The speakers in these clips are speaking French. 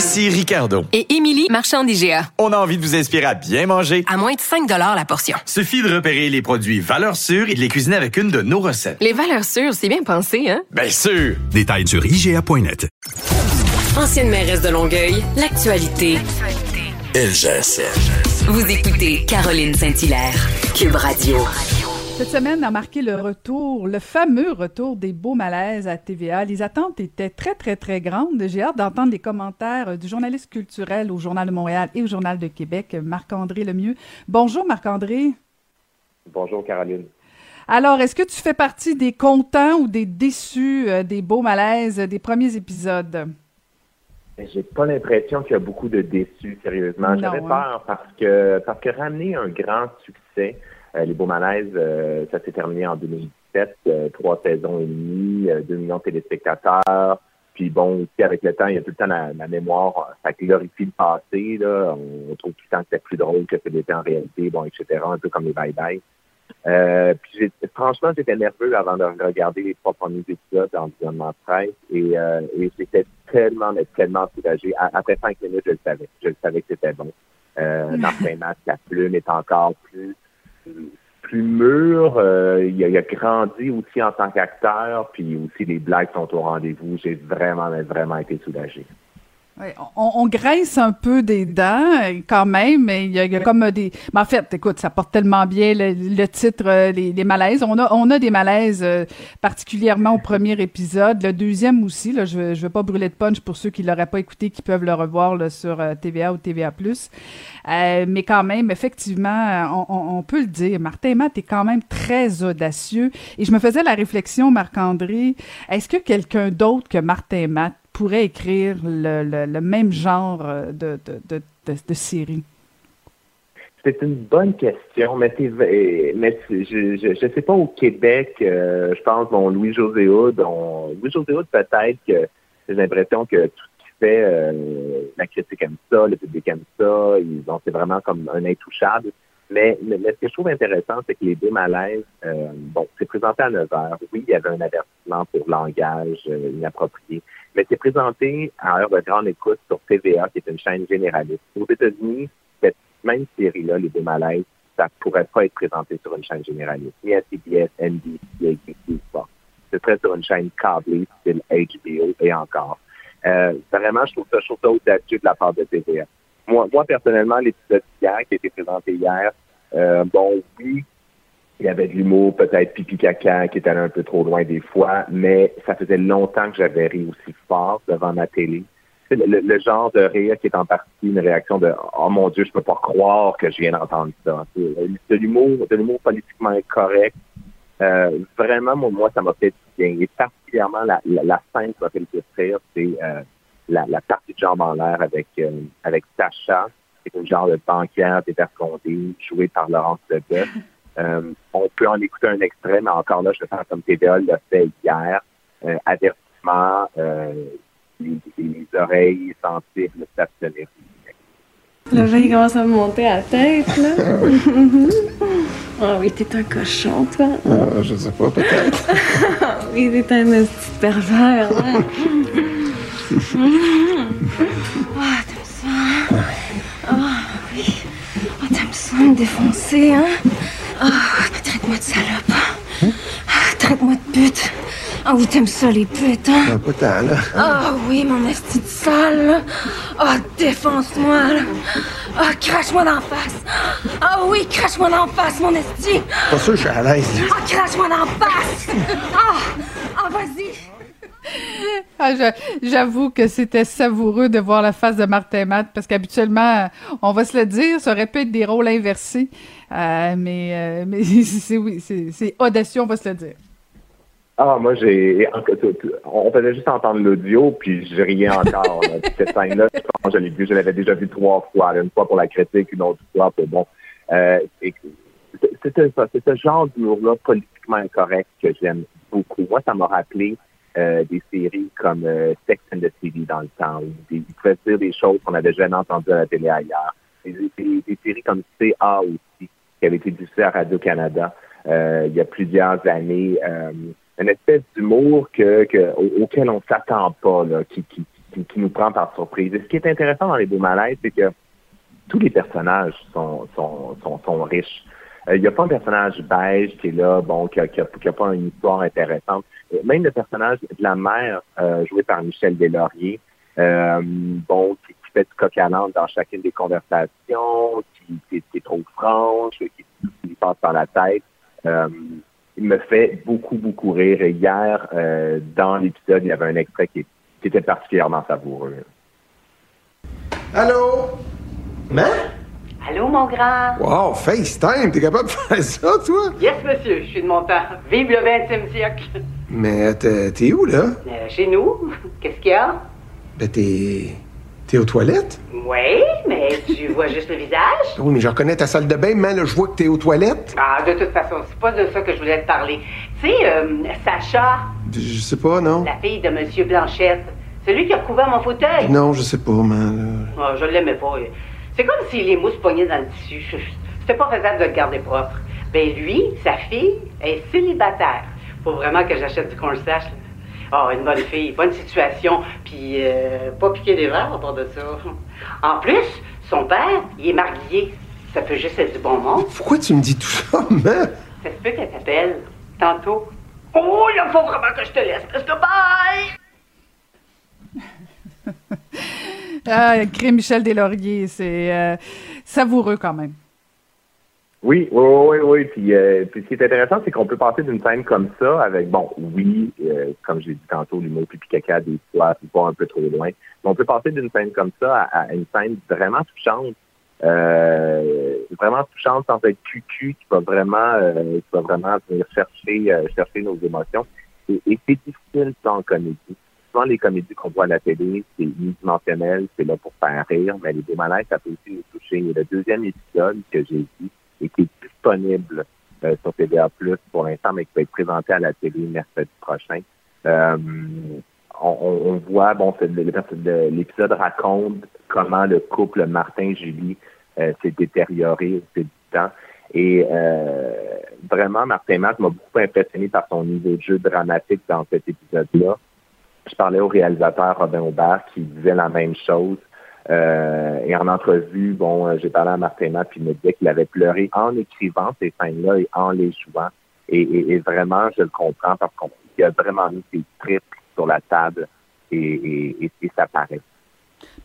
Ici Ricardo. Et Émilie, marchand d'IGA. On a envie de vous inspirer à bien manger. À moins de 5 la portion. Suffit de repérer les produits valeurs sûres et de les cuisiner avec une de nos recettes. Les valeurs sûres, c'est bien pensé, hein? Bien sûr! Détails sur IGA.net. Ancienne mairesse de Longueuil, l'actualité. LGSN. Vous écoutez Caroline Saint-Hilaire, Cube Radio. Cette semaine a marqué le retour, le fameux retour des beaux malaises à TVA. Les attentes étaient très, très, très grandes. J'ai hâte d'entendre les commentaires du journaliste culturel au Journal de Montréal et au Journal de Québec, Marc-André Lemieux. Bonjour, Marc-André. Bonjour, Caroline. Alors, est-ce que tu fais partie des contents ou des déçus euh, des beaux malaises des premiers épisodes? J'ai pas l'impression qu'il y a beaucoup de déçus, sérieusement. J'avais hein? peur parce que parce que ramener un grand succès, les Beaux Malaises, euh, ça s'est terminé en 2017, euh, trois saisons et demie, 2 millions de téléspectateurs. Puis bon, aussi avec le temps, il y a tout le temps la, mémoire, ça glorifie le passé. Là. On, trouve tout le temps que c'était plus drôle que c'était en réalité, bon, etc. Un peu comme les bye-bye. puis franchement, j'étais nerveux avant de regarder les trois premiers épisodes d'environnement de presse et, et j'étais tellement, mais tellement soulagé. Après cinq minutes, je le savais. Je le savais que c'était bon. Euh, Martin Matt, la plume est encore plus plus mûr. Euh, il, a, il, a, grandi aussi en tant qu'acteur, puis aussi les blagues sont au rendez-vous. J'ai vraiment, vraiment été soulagé on, on, grince un peu des dents euh, quand même, mais il y, a, comme des. Mais en fait, écoute, ça porte tellement bien le, titre, euh, les, les, malaises. On a, on a des malaises euh, particulièrement au premier épisode, le deuxième aussi. Là, je ne veux pas brûler de punch pour ceux qui l'auraient pas écouté, qui peuvent le revoir là, sur TVA ou TVA+. Euh, mais quand même, effectivement, on, on, peut le dire. Martin Matt est quand même très audacieux. Et je me faisais la réflexion, Marc-André, est-ce que quelqu'un d'autre que Martin Matt pourrait écrire le, le, même genre euh, de, de, de, de série? C'est une bonne question, mais, mais je ne sais pas au Québec, euh, je pense, bon, Louis-José Houd, Louis-José peut-être que j'ai l'impression que tout ce qu'il fait, euh, la critique aime ça, le public aime ça, ils ont, c'est vraiment comme un intouchable. Mais, mais, ce que je trouve intéressant, c'est que les deux malaises, bon, c'est présenté à 9 heures. Oui, il y avait un avertissement pour langage inapproprié mais c'est présenté à heure de grande écoute sur TVA, qui est une chaîne généraliste. Aux États-Unis, cette même série-là, Les Deux Malaises, ça pourrait pas être présenté sur une chaîne généraliste, ni à CBS, NBC, ABC, pas. Ce serait sur une chaîne câblée, style HBO et encore. Euh, vraiment, je trouve ça, je audacieux de la part de TVA. Moi, moi personnellement, l'épisode hier, qui a été présenté hier, euh, bon, oui, il y avait de l'humour, peut-être pipi caca, qui était allé un peu trop loin des fois, mais ça faisait longtemps que j'avais ri aussi fort devant ma télé. Le, genre de rire qui est en partie une réaction de Oh mon Dieu, je peux pas croire que je viens d'entendre ça. De l'humour, de l'humour politiquement incorrect. Euh, vraiment, moi, ça m'a fait bien. Et particulièrement la, la, scène qui m'a fait le plus rire, c'est euh, la, la, partie de jambes en l'air avec euh, avec Sacha, qui est une genre de banquière dévergondée, jouée par Laurence Leboeuf. Euh, on peut en écouter un extrait, mais encore là, je vais faire comme TVA l'a fait hier. Euh, avertissement, euh, les, les, oreilles sensibles s'abstenir. Le vin commence à me monter à la tête, là. Ah oui, t'es un cochon, toi. Ah, je sais pas, peut-être. Oui, t'es un petit pervers, là. Ah, t'aimes ça? Ah oui. Ah, t'aimes ça me défoncer, hein? Ah, traite-moi de salope. Ah, traite-moi de pute. Ah oui, t'aimes ça, les putes, hein? pas tant, là. Ah oui, mon esti de sale, Ah, défonce-moi, là. Ah, crache-moi d'en face. Ah oui, crache-moi d'en face, mon esti. Pas sûr que je suis à l'aise. Ah, crache-moi d'en face. Ah, ah. Ah, j'avoue que c'était savoureux de voir la face de Martin Matt parce qu'habituellement, on va se le dire, ça aurait pu être des rôles inversés. Euh, mais euh, mais c'est oui, c'est audacieux, on va se le dire. Ah, moi, j'ai. On faisait juste entendre l'audio, puis je riais encore. Cette scène-là, je pense je l'ai vue, je l'avais déjà vue trois fois. Une fois pour la critique, une autre fois pour bon. Euh, c'est ce genre d'humour-là politiquement incorrect que j'aime beaucoup. Moi, ça m'a rappelé euh, des séries comme euh, Sex and the City dans le temps, où des, ils pouvaient dire des choses qu'on avait jamais entendues à la télé ailleurs. Des, séries comme CA aussi, qui avait été diffusée à Radio-Canada euh, il y a plusieurs années. Une espèce d'humour que, que, au- auquel on s'attend pas, qui, nous prend par surprise. Et ce qui est intéressant dans les beaux malaises, c'est que tous les personnages sont riches. Euh, Il n'y a pas un personnage beige qui est là, bon, qui n'a qui a, qui a pas une histoire intéressante. Euh, Même le personnage de la mère, euh, joué par Michel Deslauriers, euh, bon, qui, qui fait du coq à l'âne dans chacune des conversations, qui, qui, qui est trop franche, qui, qui lui passe par la tête. Euh, il me fait beaucoup, beaucoup rire. Et hier, euh, dans l'épisode, il y avait un extrait qui, qui était particulièrement savoureux. Allô? Hein? Allô, mon grand? Wow, FaceTime, t'es capable de faire ça, toi? Yes, monsieur, je suis de mon temps. Vive le 20e siècle. Mais t'es où, là? Euh, chez nous, qu'est-ce qu'il y a? Ben, t'es. T'es aux toilettes? Oui, mais tu vois juste le visage? Oui, mais je reconnais ta salle de bain, mais là, je vois que t'es aux toilettes. Ah, de toute façon, c'est pas de ça que je voulais te parler. Tu sais, euh, Sacha, Je sais pas, non? la fille de monsieur Blanchette, celui qui a couvert mon fauteuil. Non, je sais pas, man. Ah, je l'aimais pas. C'est comme si les mousses pognaient dans le tissu. C'était pas faisable de le garder propre. Ben lui, sa fille, est célibataire. Faut vraiment que j'achète du cornstarch. là. Ah, une bonne fille, bonne situation, puis euh, pas piquer des verres à part de ça. En plus, son père, il est marié. Ça peut juste être du bon monde. Pourquoi tu me dis tout ça, man? Ça se peut qu'elle t'appelle tantôt. Oh, il faut vraiment que je te laisse, parce que bye! Ah, Michel Deslauriers, c'est euh, savoureux quand même. Oui, oui, oui, oui. Puis, euh, puis ce qui est intéressant, c'est qu'on peut passer d'une scène comme ça avec, bon, oui, euh, comme j'ai dit tantôt, l'humour pipi caca des fois, pas un peu trop loin. Mais on peut passer d'une scène comme ça à, une scène vraiment touchante, vraiment touchante sans être cucu, qui va vraiment, qui va vraiment venir chercher, chercher nos émotions. Et, et c'est difficile en comédie. Souvent, les comédies qu'on voit à la télé, c'est unidimensionnel, c'est là pour faire rire, mais les démalaises, ça peut aussi nous toucher. Et le deuxième épisode que j'ai vu, et qui est disponible euh, sur TVA Plus pour l'instant, mais qui va être présenté à la télé mercredi prochain. Euh, on, on- voit, bon, l'épisode raconte comment le couple Martin-Julie euh, s'est détérioré au fil du temps. Et euh, vraiment, Martin Matt m'a beaucoup impressionné par son niveau de jeu dramatique dans cet épisode-là. Je parlais au réalisateur Robin Aubert qui disait la même chose. Euh, et en entrevue, bon, euh, j'ai parlé à Martin Matt, puis il me disait qu'il avait pleuré en écrivant ces scènes-là et en les jouant. Et, vraiment, je le comprends parce qu'il a vraiment mis ses tripes sur la table et, ça paraît.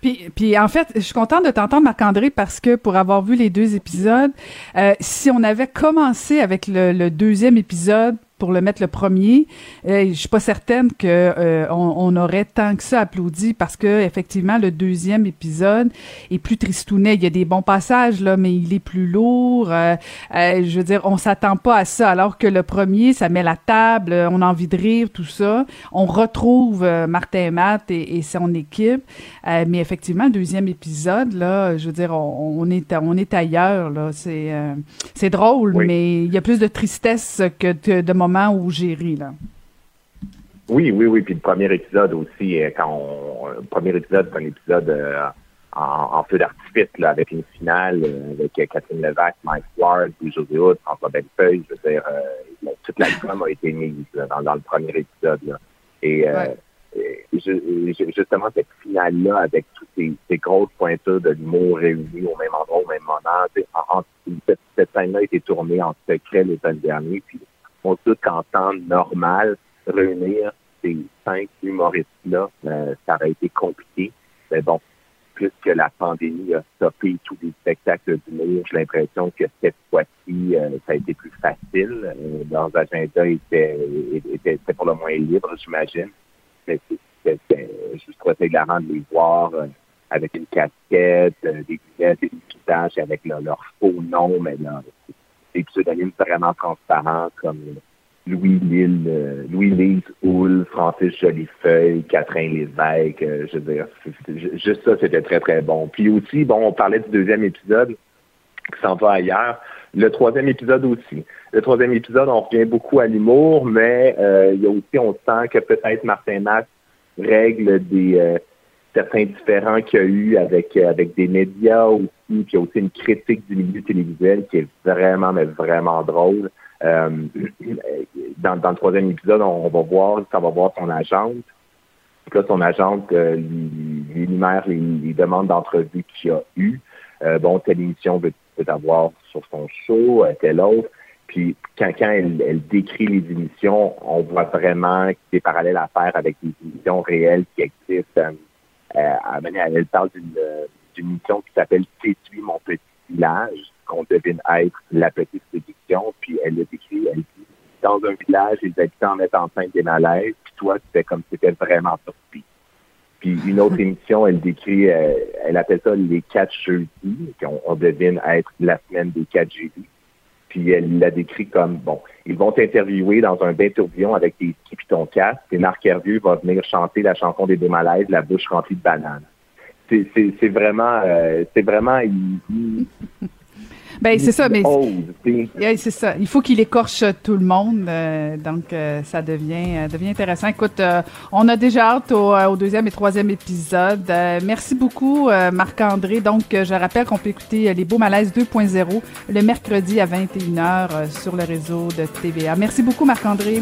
Puis, en fait, je suis contente de t'entendre, Marc-André, parce que pour avoir vu les deux épisodes, euh, si on avait commencé avec le deuxième épisode pour le mettre le premier, euh, je suis pas certaine que euh, on, on aurait tant que ça applaudi parce que effectivement le deuxième épisode est plus tristounet. Il y a des bons passages là, mais il est plus lourd. Euh, euh, je veux dire, on s'attend pas à ça, alors que le premier, ça met la table, on a envie de rire, tout ça. On retrouve Martin et Matt et, et son équipe, mais effectivement, le deuxième épisode là, je veux dire, on, on est on est ailleurs là. C'est c'est drôle, Oui. mais il y a plus de tristesse que de, de moments où j'ai ri là. Oui, oui, oui. Puis le premier épisode aussi, euh, quand on, le premier épisode, c'est un épisode euh, en, en feu d'artifice, là, avec une finale, euh, avec euh, Catherine Levac, Mike Ward, Louis-José Hood, François Bellefeuille. Je veux dire, euh, toute la a été mise là, dans, dans le premier épisode. Là. Et, euh, Ouais. justement, cette finale-là, avec toutes ces, ces grosses pointures de l'humour réunies au même endroit, au même moment, tu sais, en- en- cette, cette scène-là a été tournée en secret l'automne dernier. Puis on sait qu'en temps normal, réunir ces cinq humoristes-là, euh, ça aurait été compliqué. Mais bon, plus que la pandémie a stoppé tous les spectacles d'humour, j'ai l'impression que cette fois-ci, euh, ça a été plus facile. Euh, leurs agendas étaient, pour le moins libres, j'imagine. Mais c'était juste hilarant de les voir euh, avec une casquette, des lunettes, des visages avec leur, leur faux nom, mais leur, des pseudonymes vraiment transparents comme Louis Lille, euh, Louis Lise Houle, Francis Jolifeuille, Catherine Lévesque, euh, je veux dire, juste ça, c'était très, très bon. Puis aussi, bon, on parlait du deuxième épisode qui s'en va ailleurs. Le troisième épisode aussi. Le troisième épisode, on revient beaucoup à l'humour, mais euh, il y a aussi, on sent que peut-être Martin Max règle des certains différends qu'il y a eu avec, avec des médias aussi, puis il y a aussi une critique du milieu télévisuel qui est vraiment, mais vraiment drôle. Euh, dans, le troisième épisode, on, va voir, on va voir son agente. Puis là, son agente euh, lui, lui les, demandes d'entrevue qu'il a eues. Euh, bon, telle émission veut, avoir sur son show, euh, telle autre. Puis quand, quand elle, décrit les émissions, on voit vraiment des parallèles à faire avec des émissions réelles qui existent. Euh, elle, elle parle d'une émission qui s'appelle Séduit mon petit village, qu'on devine être la petite séduction. Puis elle le décrit, elle dit, dans un village, les habitants mettent en scène des malaises, puis toi, tu fais comme si tu étais vraiment surpris. Puis une autre émission, elle décrit, euh, elle appelle ça les quatre jeudis, qu'on on devine être la semaine des quatre jeudis. Puis elle l'a décrit comme, bon, ils vont t'interviewer dans un bain tourbillon avec tes skis puis ton casque, et Marc Hervieux va venir chanter la chanson des deux malaises, la bouche remplie de bananes. C'est- vraiment, euh, c'est vraiment, il, il- Ben, c'est ça, mais c'est ça. Il faut qu'il écorche tout le monde, euh, donc euh, ça devient euh, devient intéressant. Écoute, on a déjà hâte au, au deuxième et troisième épisode. Merci beaucoup, euh, Marc-André. Donc, je rappelle qu'on peut écouter Les Beaux Malaises 2.0 le mercredi à 21h euh, sur le réseau de TVA. Merci beaucoup, Marc-André.